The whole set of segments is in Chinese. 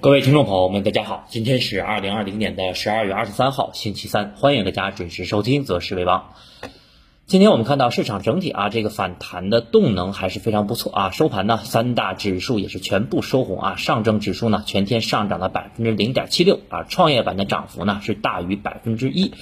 各位听众朋友们，大家好，今天是二零二零年的十二月二十三号，星期三，欢迎大家准时收听《择时为王》。今天我们看到市场整体啊，这个反弹的动能还是非常不错啊。收盘呢，三大指数也是全部收红啊。上证指数呢，全天上涨了百分之零点七六啊，创业板的涨幅呢是大于百分之一。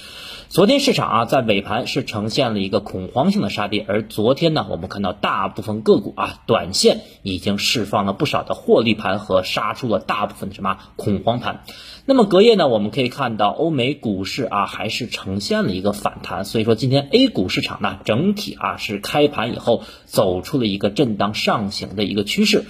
昨天市场啊，在尾盘是呈现了一个恐慌性的杀跌，而昨天呢，我们看到大部分个股啊，短线已经释放了不少的获利盘和杀出了大部分的什么恐慌盘。那么隔夜呢，我们可以看到欧美股市啊，还是呈现了一个反弹，所以说今天 A 股市场呢，整体啊是开盘以后走出了一个震荡上行的一个趋势。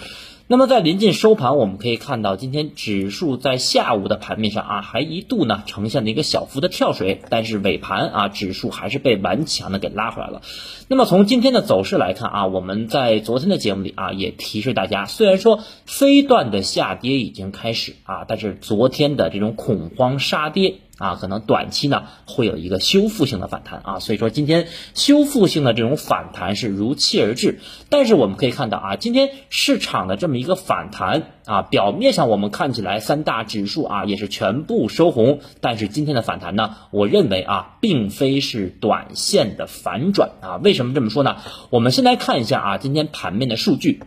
那么在临近收盘，我们可以看到今天指数在下午的盘面上啊，还一度呢呈现了一个小幅的跳水，但是尾盘啊，指数还是被顽强的给拉回来了。那么从今天的走势来看啊，我们在昨天的节目里啊，也提示大家，虽然说飞段的下跌已经开始啊，但是昨天的这种恐慌杀跌。啊，可能短期呢会有一个修复性的反弹啊，所以说今天修复性的这种反弹是如期而至。但是我们可以看到啊，今天市场的这么一个反弹啊，表面上我们看起来三大指数啊也是全部收红，但是今天的反弹呢，我认为啊，并非是短线的反转啊。为什么这么说呢？我们先来看一下啊，今天盘面的数据。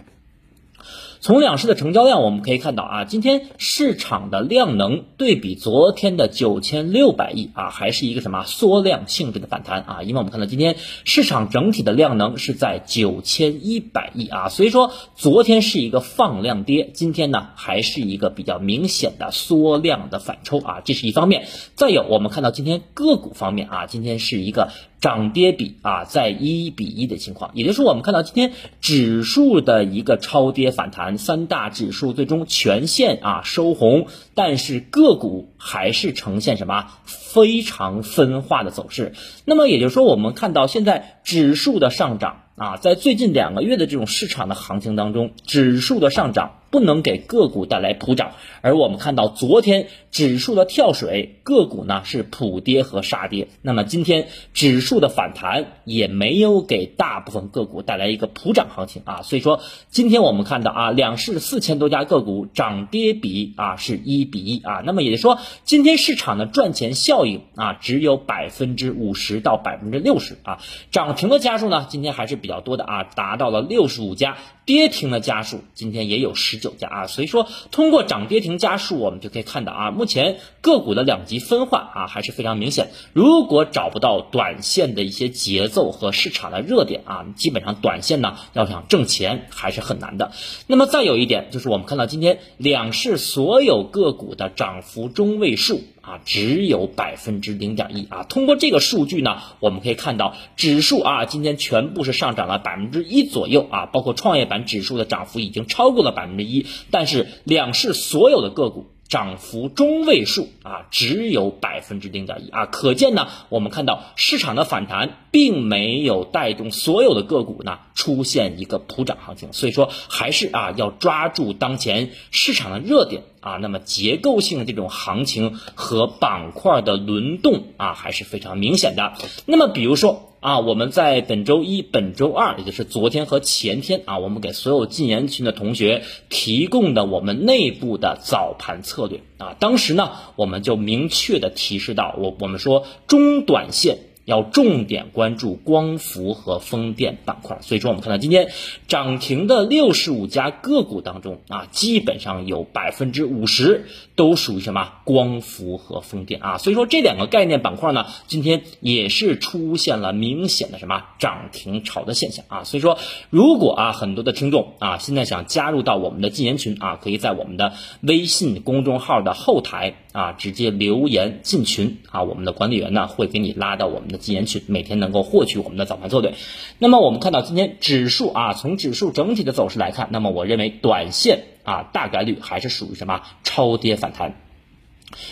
从两市的成交量，我们可以看到啊，今天市场的量能对比昨天的九千六百亿啊，还是一个什么缩量性质的反弹啊？因为我们看到今天市场整体的量能是在九千一百亿啊，所以说昨天是一个放量跌，今天呢还是一个比较明显的缩量的反抽啊，这是一方面。再有，我们看到今天个股方面啊，今天是一个。涨跌比啊，在一比一的情况，也就是，我们看到今天指数的一个超跌反弹，三大指数最终全线啊收红，但是个股还是呈现什么非常分化的走势。那么也就是说，我们看到现在指数的上涨啊，在最近两个月的这种市场的行情当中，指数的上涨。不能给个股带来普涨，而我们看到昨天指数的跳水，个股呢是普跌和杀跌。那么今天指数的反弹也没有给大部分个股带来一个普涨行情啊。所以说，今天我们看到啊，两市四千多家个股涨跌比啊是一比一啊。那么也就说，今天市场的赚钱效应啊只有百分之五十到百分之六十啊。涨停的家数呢，今天还是比较多的啊，达到了六十五家。跌停的家数今天也有十九家啊，所以说通过涨跌停家数，我们就可以看到啊，目前个股的两极分化啊还是非常明显。如果找不到短线的一些节奏和市场的热点啊，基本上短线呢要想挣钱还是很难的。那么再有一点就是我们看到今天两市所有个股的涨幅中位数。啊，只有百分之零点一啊！通过这个数据呢，我们可以看到指数啊，今天全部是上涨了百分之一左右啊，包括创业板指数的涨幅已经超过了百分之一，但是两市所有的个股。涨幅中位数啊，只有百分之零点一啊，可见呢，我们看到市场的反弹并没有带动所有的个股呢出现一个普涨行情，所以说还是啊要抓住当前市场的热点啊，那么结构性的这种行情和板块的轮动啊还是非常明显的。那么比如说。啊，我们在本周一、本周二，也就是昨天和前天啊，我们给所有禁言群的同学提供的我们内部的早盘策略啊，当时呢，我们就明确的提示到，我我们说中短线。要重点关注光伏和风电板块，所以说我们看到今天涨停的六十五家个股当中啊，基本上有百分之五十都属于什么？光伏和风电啊，所以说这两个概念板块呢，今天也是出现了明显的什么？涨停潮的现象啊，所以说如果啊很多的听众啊现在想加入到我们的禁言群啊，可以在我们的微信公众号的后台啊直接留言进群啊，我们的管理员呢会给你拉到我们的。禁言群每天能够获取我们的早盘策略。那么我们看到今天指数啊，从指数整体的走势来看，那么我认为短线啊大概率还是属于什么超跌反弹。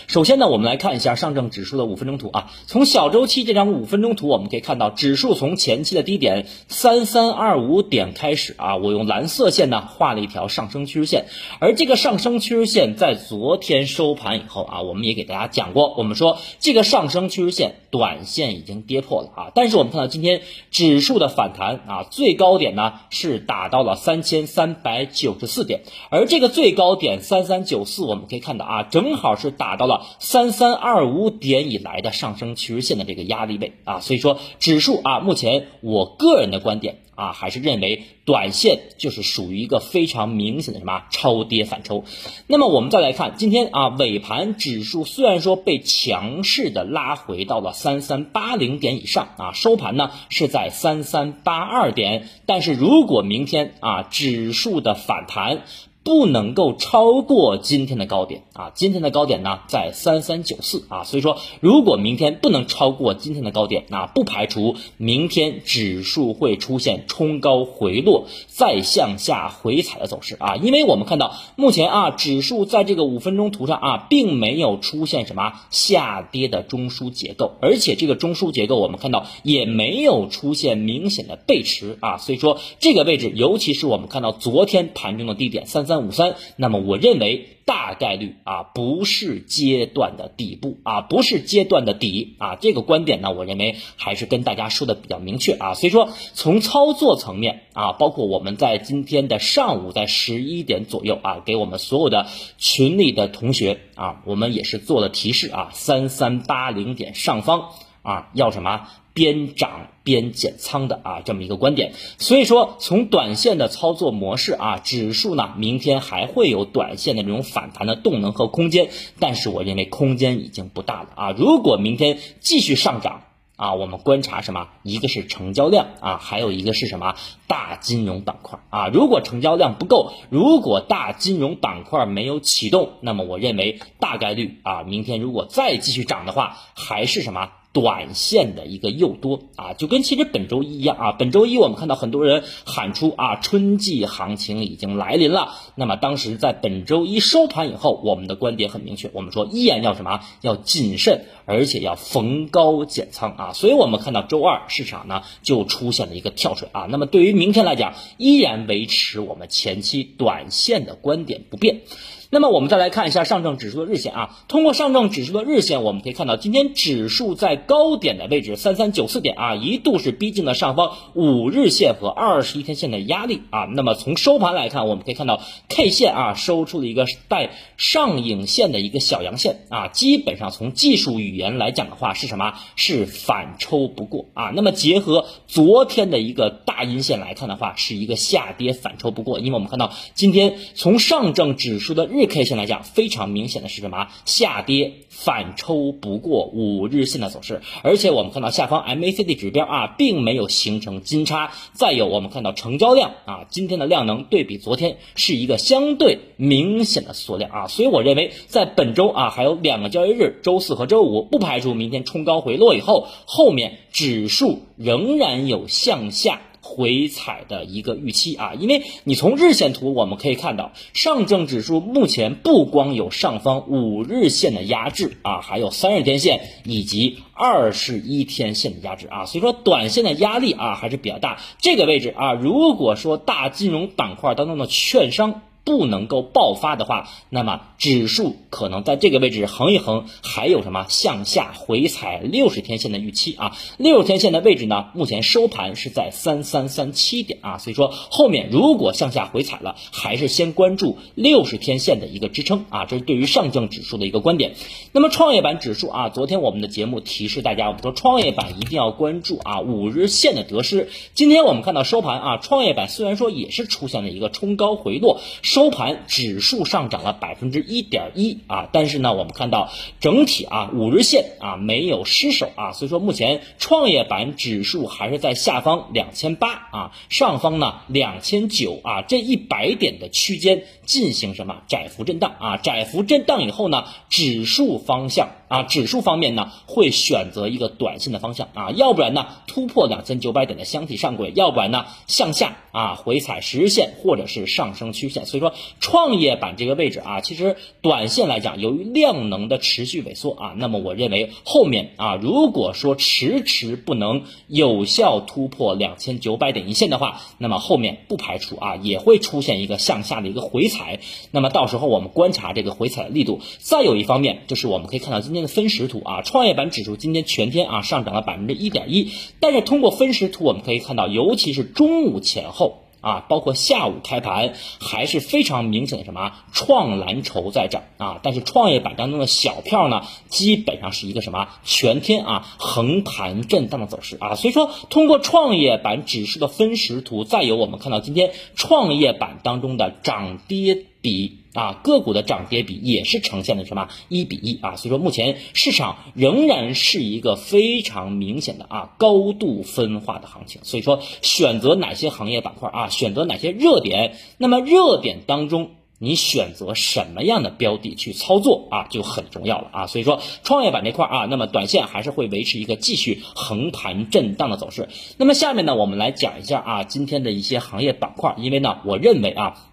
首先呢，我们来看一下上证指数的五分钟图啊。从小周期这张五分钟图，我们可以看到，指数从前期的低点三三二五点开始啊，我用蓝色线呢画了一条上升趋势线。而这个上升趋势线在昨天收盘以后啊，我们也给大家讲过，我们说这个上升趋势线短线已经跌破了啊。但是我们看到今天指数的反弹啊，最高点呢是打到了三千三百九十四点，而这个最高点三三九四，我们可以看到啊，正好是打。到了三三二五点以来的上升趋势线的这个压力位啊，所以说指数啊，目前我个人的观点啊，还是认为短线就是属于一个非常明显的什么超跌反抽。那么我们再来看今天啊，尾盘指数虽然说被强势的拉回到了三三八零点以上啊，收盘呢是在三三八二点，但是如果明天啊指数的反弹。不能够超过今天的高点啊！今天的高点呢在三三九四啊，所以说如果明天不能超过今天的高点，那不排除明天指数会出现冲高回落再向下回踩的走势啊！因为我们看到目前啊，指数在这个五分钟图上啊，并没有出现什么下跌的中枢结构，而且这个中枢结构我们看到也没有出现明显的背驰啊，所以说这个位置，尤其是我们看到昨天盘中的低点三三。五三，那么我认为大概率啊不是阶段的底部啊，不是阶段的底啊，这个观点呢，我认为还是跟大家说的比较明确啊。所以说，从操作层面啊，包括我们在今天的上午在十一点左右啊，给我们所有的群里的同学啊，我们也是做了提示啊，三三八零点上方啊，要什么？边涨边减仓的啊，这么一个观点。所以说，从短线的操作模式啊，指数呢，明天还会有短线的这种反弹的动能和空间，但是我认为空间已经不大了啊。如果明天继续上涨啊，我们观察什么？一个是成交量啊，还有一个是什么？大金融板块啊。如果成交量不够，如果大金融板块没有启动，那么我认为大概率啊，明天如果再继续涨的话，还是什么？短线的一个诱多啊，就跟其实本周一一样啊。本周一我们看到很多人喊出啊，春季行情已经来临了。那么当时在本周一收盘以后，我们的观点很明确，我们说依然要什么？要谨慎，而且要逢高减仓啊。所以我们看到周二市场呢就出现了一个跳水啊。那么对于明天来讲，依然维持我们前期短线的观点不变。那么我们再来看一下上证指数的日线啊，通过上证指数的日线，我们可以看到今天指数在高点的位置三三九四点啊，一度是逼近了上方五日线和二十一天线的压力啊。那么从收盘来看，我们可以看到 K 线啊收出了一个带上影线的一个小阳线啊，基本上从技术语言来讲的话是什么？是反抽不过啊。那么结合昨天的一个大阴线来看的话，是一个下跌反抽不过，因为我们看到今天从上证指数的日日 K 线来讲，非常明显的是什么？下跌反抽不过五日线的走势，而且我们看到下方 MACD 指标啊，并没有形成金叉。再有，我们看到成交量啊，今天的量能对比昨天是一个相对明显的缩量啊，所以我认为在本周啊，还有两个交易日，周四和周五，不排除明天冲高回落以后，后面指数仍然有向下。回踩的一个预期啊，因为你从日线图我们可以看到，上证指数目前不光有上方五日线的压制啊，还有三十天线以及二十一天线的压制啊，所以说短线的压力啊还是比较大。这个位置啊，如果说大金融板块当中的券商。不能够爆发的话，那么指数可能在这个位置横一横，还有什么向下回踩六十天线的预期啊？六十天线的位置呢？目前收盘是在三三三七点啊，所以说后面如果向下回踩了，还是先关注六十天线的一个支撑啊，这是对于上证指数的一个观点。那么创业板指数啊，昨天我们的节目提示大家，我们说创业板一定要关注啊五日线的得失。今天我们看到收盘啊，创业板虽然说也是出现了一个冲高回落。收盘指数上涨了百分之一点一啊，但是呢，我们看到整体啊五日线啊没有失守啊，所以说目前创业板指数还是在下方两千八啊，上方呢两千九啊这一百点的区间进行什么窄幅震荡啊，窄幅震荡以后呢，指数方向。啊，指数方面呢会选择一个短线的方向啊，要不然呢突破两千九百点的箱体上轨，要不然呢向下啊回踩十日线或者是上升曲线。所以说创业板这个位置啊，其实短线来讲，由于量能的持续萎缩啊，那么我认为后面啊，如果说迟迟不能有效突破两千九百点一线的话，那么后面不排除啊也会出现一个向下的一个回踩。那么到时候我们观察这个回踩的力度。再有一方面就是我们可以看到今天的分时图啊，创业板指数今天全天啊上涨了百分之一点一，但是通过分时图我们可以看到，尤其是中午前后。啊，包括下午开盘还是非常明显的什么创蓝筹在涨啊，但是创业板当中的小票呢，基本上是一个什么全天啊横盘震荡的走势啊，所以说通过创业板指数的分时图，再有我们看到今天创业板当中的涨跌比。啊，个股的涨跌比也是呈现的什么一比一啊，所以说目前市场仍然是一个非常明显的啊高度分化的行情，所以说选择哪些行业板块啊，选择哪些热点，那么热点当中你选择什么样的标的去操作啊，就很重要了啊，所以说创业板这块啊，那么短线还是会维持一个继续横盘震荡的走势。那么下面呢，我们来讲一下啊今天的一些行业板块，因为呢，我认为啊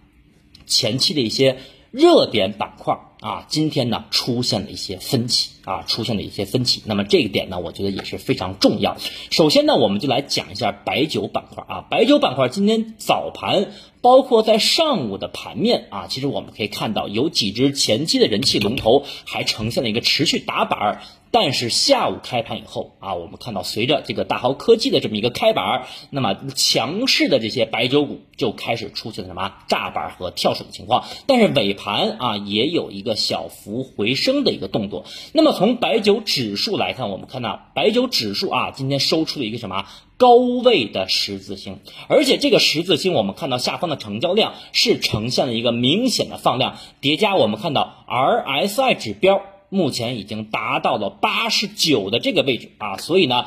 前期的一些。热点板块啊，今天呢出现了一些分歧啊，出现了一些分歧。那么这个点呢，我觉得也是非常重要。首先呢，我们就来讲一下白酒板块啊，白酒板块今天早盘，包括在上午的盘面啊，其实我们可以看到有几只前期的人气龙头还呈现了一个持续打板儿。但是下午开盘以后啊，我们看到随着这个大豪科技的这么一个开板儿，那么强势的这些白酒股就开始出现了什么炸板和跳水的情况。但是尾盘啊，也有一个小幅回升的一个动作。那么从白酒指数来看，我们看到白酒指数啊，今天收出了一个什么高位的十字星，而且这个十字星我们看到下方的成交量是呈现了一个明显的放量叠加，我们看到 RSI 指标。目前已经达到了八十九的这个位置啊，所以呢，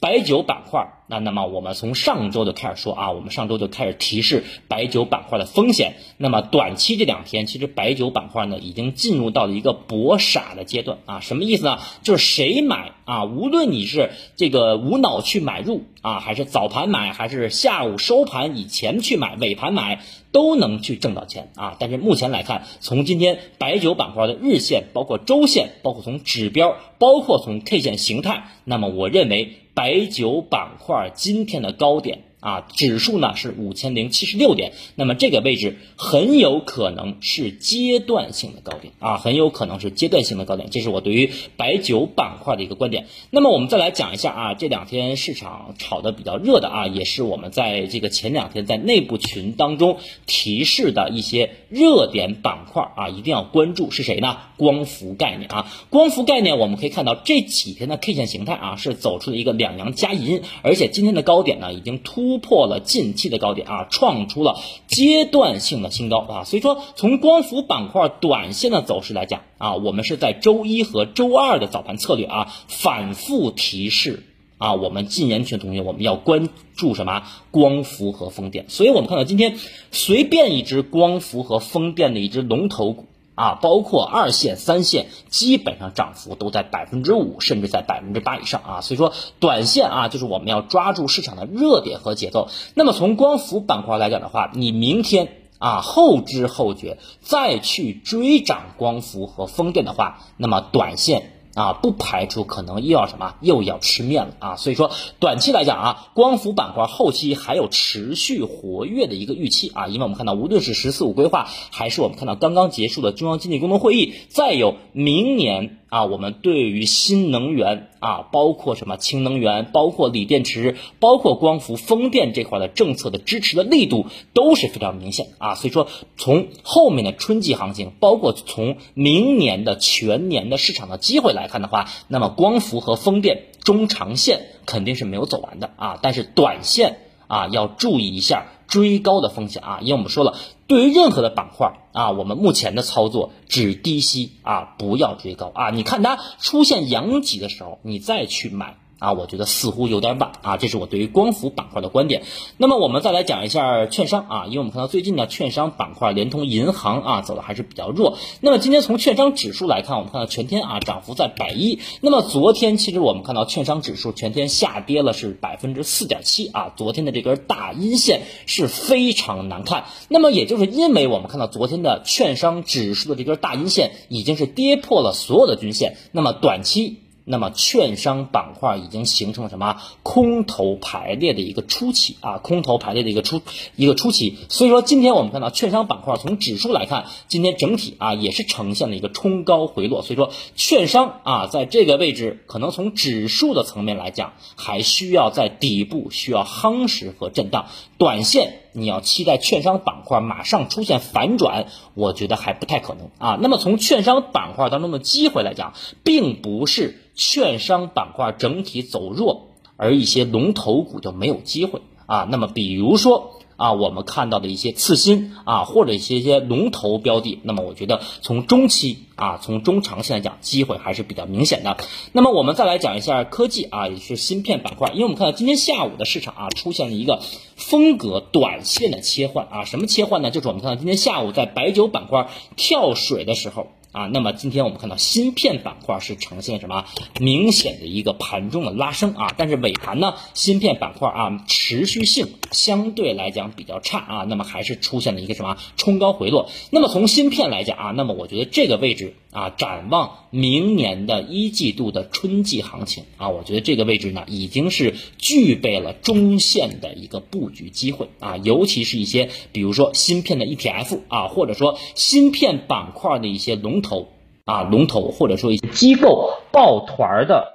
白酒板块。那那么我们从上周就开始说啊，我们上周就开始提示白酒板块的风险。那么短期这两天，其实白酒板块呢已经进入到了一个搏傻的阶段啊。什么意思呢？就是谁买啊，无论你是这个无脑去买入啊，还是早盘买，还是下午收盘以前去买，尾盘买，都能去挣到钱啊。但是目前来看，从今天白酒板块的日线，包括周线，包括从指标，包括从 K 线形态，那么我认为白酒板块。今天的高点。啊，指数呢是五千零七十六点，那么这个位置很有可能是阶段性的高点啊，很有可能是阶段性的高点，这是我对于白酒板块的一个观点。那么我们再来讲一下啊，这两天市场炒的比较热的啊，也是我们在这个前两天在内部群当中提示的一些热点板块啊，一定要关注是谁呢？光伏概念啊，光伏概念我们可以看到这几天的 K 线形态啊，是走出了一个两阳加阴，而且今天的高点呢已经突。突破了近期的高点啊，创出了阶段性的新高啊，所以说从光伏板块短线的走势来讲啊，我们是在周一和周二的早盘策略啊，反复提示啊，我们禁言群同学我们要关注什么光伏和风电，所以我们看到今天随便一只光伏和风电的一只龙头股。啊，包括二线、三线，基本上涨幅都在百分之五，甚至在百分之八以上啊。所以说，短线啊，就是我们要抓住市场的热点和节奏。那么从光伏板块来讲的话，你明天啊后知后觉再去追涨光伏和风电的话，那么短线。啊，不排除可能又要什么，又要吃面了啊！所以说，短期来讲啊，光伏板块后期还有持续活跃的一个预期啊，因为我们看到，无论是“十四五”规划，还是我们看到刚刚结束的中央经济工作会议，再有明年。啊，我们对于新能源啊，包括什么氢能源，包括锂电池，包括光伏、风电这块的政策的支持的力度都是非常明显啊。所以说，从后面的春季行情，包括从明年的全年的市场的机会来看的话，那么光伏和风电中长线肯定是没有走完的啊。但是短线啊，要注意一下追高的风险啊，因为我们说了。对于任何的板块啊，我们目前的操作只低吸啊，不要追高啊。你看它出现阳极的时候，你再去买啊，我觉得似乎有点晚啊，这是我对于光伏板块的观点。那么我们再来讲一下券商啊，因为我们看到最近呢，券商板块连同银行啊走的还是比较弱。那么今天从券商指数来看，我们看到全天啊涨幅在百一。那么昨天其实我们看到券商指数全天下跌了是百分之四点七啊，昨天的这根大阴线是非常难看。那么也就是因为我们看到昨天的券商指数的这根大阴线已经是跌破了所有的均线，那么短期。那么，券商板块已经形成了什么空头排列的一个初期啊？空头排列的一个初一个初期。所以说，今天我们看到券商板块从指数来看，今天整体啊也是呈现了一个冲高回落。所以说，券商啊在这个位置，可能从指数的层面来讲，还需要在底部需要夯实和震荡。短线你要期待券商板块马上出现反转，我觉得还不太可能啊。那么从券商板块当中的机会来讲，并不是。券商板块整体走弱，而一些龙头股就没有机会啊。那么，比如说啊，我们看到的一些次新啊，或者一些些龙头标的，那么我觉得从中期啊，从中长线来讲，机会还是比较明显的。那么，我们再来讲一下科技啊，也是芯片板块，因为我们看到今天下午的市场啊，出现了一个风格短线的切换啊，什么切换呢？就是我们看到今天下午在白酒板块跳水的时候。啊，那么今天我们看到芯片板块是呈现什么明显的一个盘中的拉升啊，但是尾盘呢，芯片板块啊持续性相对来讲比较差啊，那么还是出现了一个什么冲高回落。那么从芯片来讲啊，那么我觉得这个位置啊，展望明年的一季度的春季行情啊，我觉得这个位置呢已经是具备了中线的一个布局机会啊，尤其是一些比如说芯片的 ETF 啊，或者说芯片板块的一些龙。头啊，龙头或者说一些机构抱团的，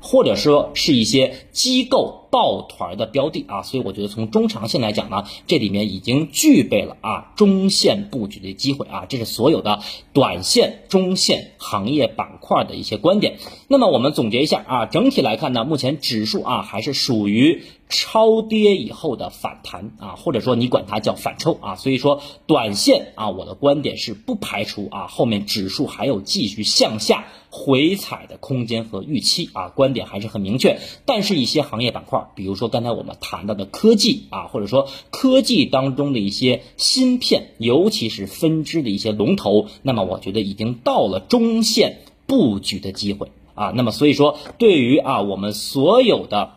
或者说是一些机构。抱团的标的啊，所以我觉得从中长线来讲呢，这里面已经具备了啊中线布局的机会啊，这是所有的短线、中线行业板块的一些观点。那么我们总结一下啊，整体来看呢，目前指数啊还是属于超跌以后的反弹啊，或者说你管它叫反抽啊。所以说短线啊，我的观点是不排除啊后面指数还有继续向下回踩的空间和预期啊，观点还是很明确。但是，一些行业板块比如说刚才我们谈到的科技啊，或者说科技当中的一些芯片，尤其是分支的一些龙头，那么我觉得已经到了中线布局的机会啊。那么所以说，对于啊我们所有的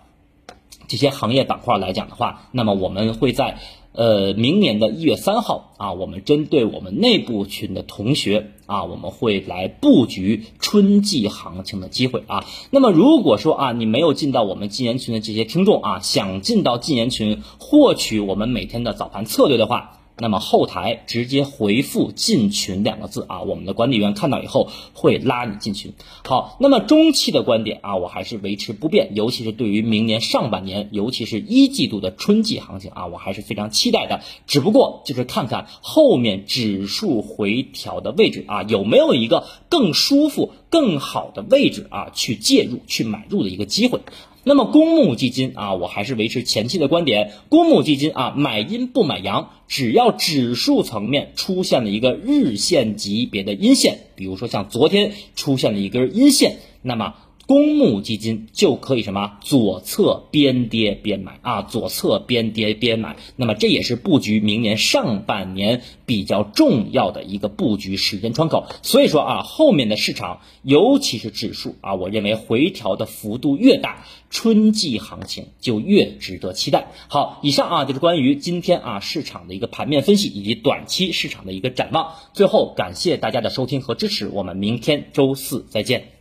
这些行业板块来讲的话，那么我们会在。呃，明年的一月三号啊，我们针对我们内部群的同学啊，我们会来布局春季行情的机会啊。那么如果说啊，你没有进到我们禁言群的这些听众啊，想进到禁言群获取我们每天的早盘策略的话。那么后台直接回复进群两个字啊，我们的管理员看到以后会拉你进群。好，那么中期的观点啊，我还是维持不变，尤其是对于明年上半年，尤其是一季度的春季行情啊，我还是非常期待的。只不过就是看看后面指数回调的位置啊，有没有一个更舒服、更好的位置啊，去介入、去买入的一个机会。那么公募基金啊，我还是维持前期的观点，公募基金啊，买阴不买阳，只要指数层面出现了一个日线级别的阴线，比如说像昨天出现了一根阴线，那么。公募基金就可以什么左侧边跌边买啊，左侧边跌边买，那么这也是布局明年上半年比较重要的一个布局时间窗口。所以说啊，后面的市场，尤其是指数啊，我认为回调的幅度越大，春季行情就越值得期待。好，以上啊就是关于今天啊市场的一个盘面分析以及短期市场的一个展望。最后感谢大家的收听和支持，我们明天周四再见。